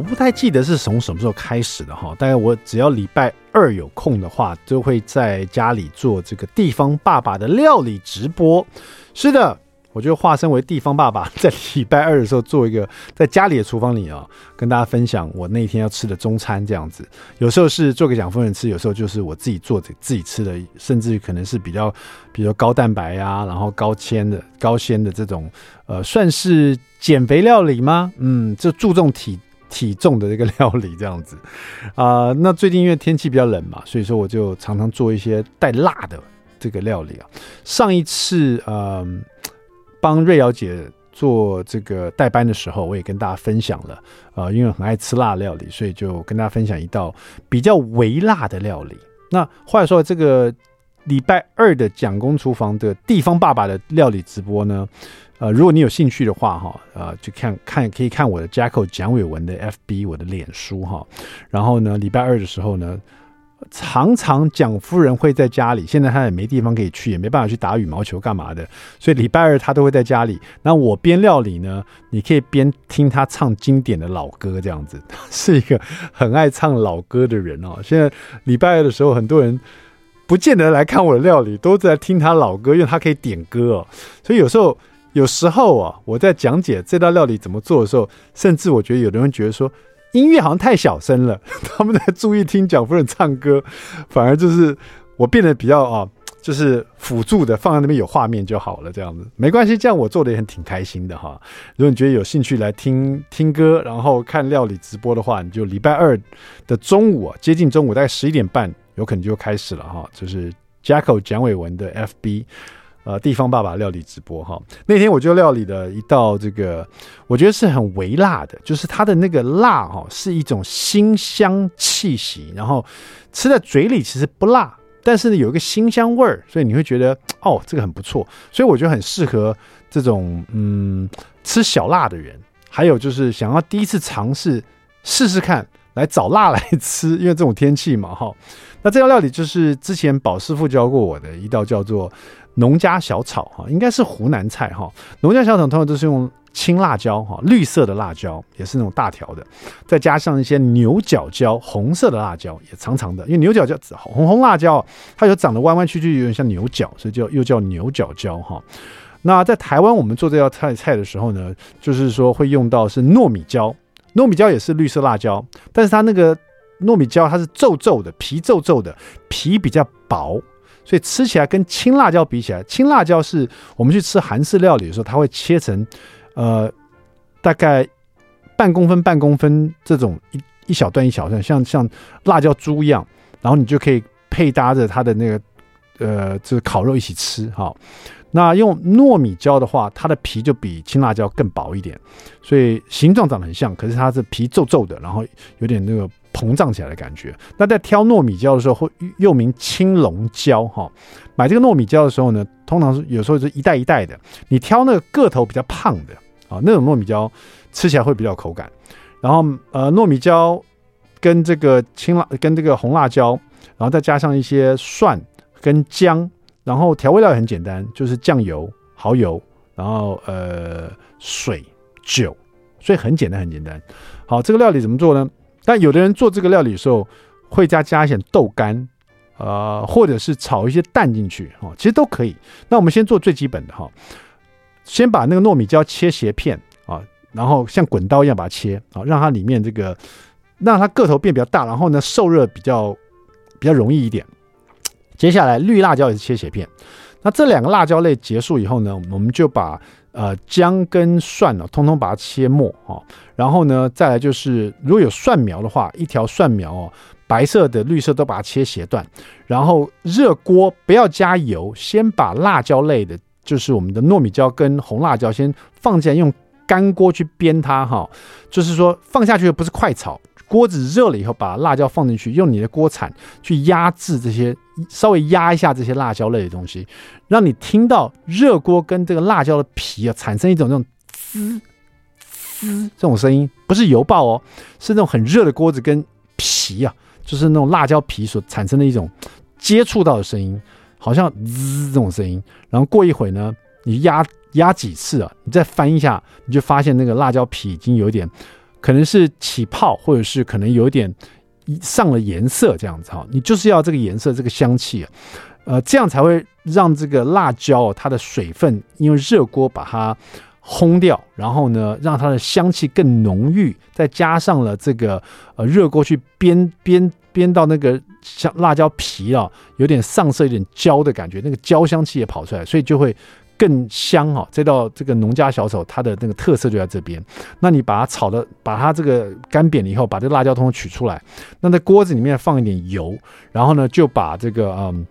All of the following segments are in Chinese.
我不太记得是从什么时候开始的哈，大概我只要礼拜二有空的话，就会在家里做这个地方爸爸的料理直播。是的，我就化身为地方爸爸，在礼拜二的时候做一个在家里的厨房里啊，跟大家分享我那天要吃的中餐这样子。有时候是做给蒋夫人吃，有时候就是我自己做的自己吃的，甚至于可能是比较，比如高蛋白呀、啊，然后高纤的、高纤的这种，呃，算是减肥料理吗？嗯，就注重体。体重的这个料理这样子啊、那最近因为天气比较冷嘛，所以说我就常常做一些带辣的这个料理啊。上一次呃帮瑞瑶姐做这个代班的时候，我也跟大家分享了啊、因为很爱吃辣料理，所以就跟大家分享一道比较微辣的料理。那话说这个礼拜二的蒋公厨房的地方爸爸的料理直播呢？呃，如果你有兴趣的话，哈，呃，就看看可以看我的 Jacko 蒋伟文的 FB，我的脸书，哈。然后呢，礼拜二的时候呢，常常蒋夫人会在家里，现在她也没地方可以去，也没办法去打羽毛球干嘛的，所以礼拜二她都会在家里。那我边料理呢，你可以边听她唱经典的老歌，这样子，是一个很爱唱老歌的人哦。现在礼拜二的时候，很多人不见得来看我的料理，都在听他老歌，因为他可以点歌哦，所以有时候。有时候啊，我在讲解这道料理怎么做的时候，甚至我觉得有的人觉得说音乐好像太小声了，他们在注意听蒋夫人唱歌，反而就是我变得比较啊，就是辅助的放在那边有画面就好了，这样子没关系，这样我做的也很挺开心的哈。如果你觉得有兴趣来听听歌，然后看料理直播的话，你就礼拜二的中午啊，接近中午大概十一点半，有可能就开始了哈，就是 Jacko 蒋伟文的 FB。呃，地方爸爸料理直播哈，那天我就料理了一道这个，我觉得是很微辣的，就是它的那个辣哈，是一种辛香气息，然后吃在嘴里其实不辣，但是呢有一个辛香味儿，所以你会觉得哦，这个很不错，所以我觉得很适合这种嗯吃小辣的人，还有就是想要第一次尝试试试看来找辣来吃，因为这种天气嘛哈，那这道料理就是之前宝师傅教过我的一道叫做。农家小炒哈，应该是湖南菜哈。农家小炒通常都是用青辣椒哈，绿色的辣椒也是那种大条的，再加上一些牛角椒，红色的辣椒也长长的，因为牛角椒红红辣椒它有长得弯弯曲曲，有点像牛角，所以叫又叫牛角椒哈。那在台湾我们做这道菜菜的时候呢，就是说会用到是糯米椒，糯米椒也是绿色辣椒，但是它那个糯米椒它是皱皱的，皮皱皱的，皮比较薄。所以吃起来跟青辣椒比起来，青辣椒是我们去吃韩式料理的时候，它会切成，呃，大概半公分、半公分这种一一小段一小段，像像辣椒珠一样，然后你就可以配搭着它的那个，呃，就是烤肉一起吃哈。那用糯米椒的话，它的皮就比青辣椒更薄一点，所以形状长得很像，可是它是皮皱皱的，然后有点那个。膨胀起来的感觉。那在挑糯米椒的时候，会又名青龙椒哈。买这个糯米椒的时候呢，通常是有时候是一袋一袋的。你挑那个个头比较胖的啊，那种糯米椒吃起来会比较口感。然后呃，糯米椒跟这个青辣跟这个红辣椒，然后再加上一些蒜跟姜，然后调味料也很简单，就是酱油、蚝油，然后呃水、酒，所以很简单很简单。好，这个料理怎么做呢？但有的人做这个料理的时候，会加加一些豆干，呃，或者是炒一些蛋进去，哦，其实都可以。那我们先做最基本的哈，先把那个糯米椒切斜片啊，然后像滚刀一样把它切啊，让它里面这个让它个头变比较大，然后呢受热比较比较容易一点。接下来绿辣椒也是切斜片。那这两个辣椒类结束以后呢，我们就把。呃，姜跟蒜呢、哦，通通把它切末哦。然后呢，再来就是如果有蒜苗的话，一条蒜苗哦，白色的、绿色都把它切斜段。然后热锅不要加油，先把辣椒类的，就是我们的糯米椒跟红辣椒先放进来，用干锅去煸它哈、就是说放下去的不是快炒，锅子热了以后，把辣椒放进去，用你的锅铲去压制这些，稍微压一下这些辣椒类的东西，让你听到热锅跟这个辣椒的皮啊产生一种这种滋滋这种声音，不是油爆哦，是那种很热的锅子跟皮啊，就是那种辣椒皮所产生的一种接触到的声音，好像滋这种声音。然后过一会呢，你压压几次啊，你再翻一下，你就发现那个辣椒皮已经有点。可能是起泡，或者是可能有点上了颜色，这样子哈，你就是要这个颜色，这个香气啊，呃，这样才会让这个辣椒它的水分因为热锅把它烘掉，然后呢，让它的香气更浓郁，再加上了这个呃热锅去煸煸煸到那个像辣椒皮啊，有点上色，有点焦的感觉，那个焦香气也跑出来，所以就会。更香哈，这道这个农家小炒它的那个特色就在这边。那你把它炒的，把它这个干煸了以后，把这辣椒通通取出来。那在锅子里面放一点油，然后呢就把这个嗯，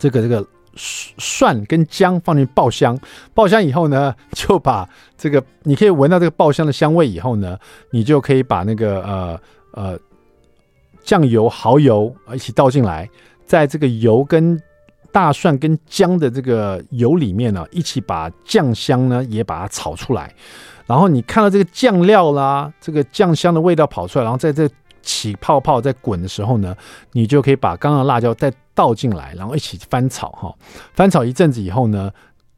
这个这个蒜跟姜放进爆香。爆香以后呢，就把这个你可以闻到这个爆香的香味以后呢，你就可以把那个呃呃酱油、蚝油一起倒进来，在这个油跟大蒜跟姜的这个油里面呢，一起把酱香呢也把它炒出来，然后你看到这个酱料啦，这个酱香的味道跑出来，然后在这起泡泡在滚的时候呢，你就可以把刚刚的辣椒再倒进来，然后一起翻炒哈。翻炒一阵子以后呢，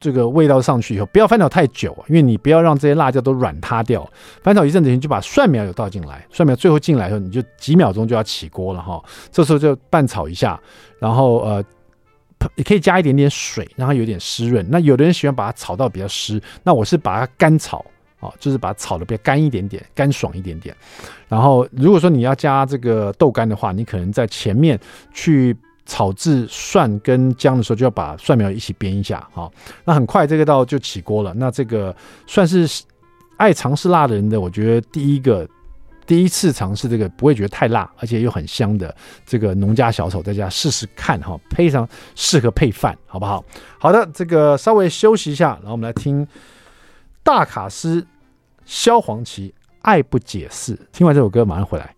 这个味道上去以后，不要翻炒太久，因为你不要让这些辣椒都软塌掉。翻炒一阵子，你就把蒜苗也倒进来，蒜苗最后进来以后，你就几秒钟就要起锅了哈。这时候就拌炒一下，然后呃。也可以加一点点水，让它有点湿润。那有的人喜欢把它炒到比较湿，那我是把它干炒啊，就是把它炒的比较干一点点，干爽一点点。然后如果说你要加这个豆干的话，你可能在前面去炒制蒜跟姜的时候，就要把蒜苗一起煸一下哈。那很快这个道就起锅了。那这个算是爱尝试辣的人的，我觉得第一个。第一次尝试这个不会觉得太辣，而且又很香的这个农家小炒，在家试试看哈，非常适合配饭，好不好？好的，这个稍微休息一下，然后我们来听大卡司萧煌奇《爱不解释》。听完这首歌，马上回来。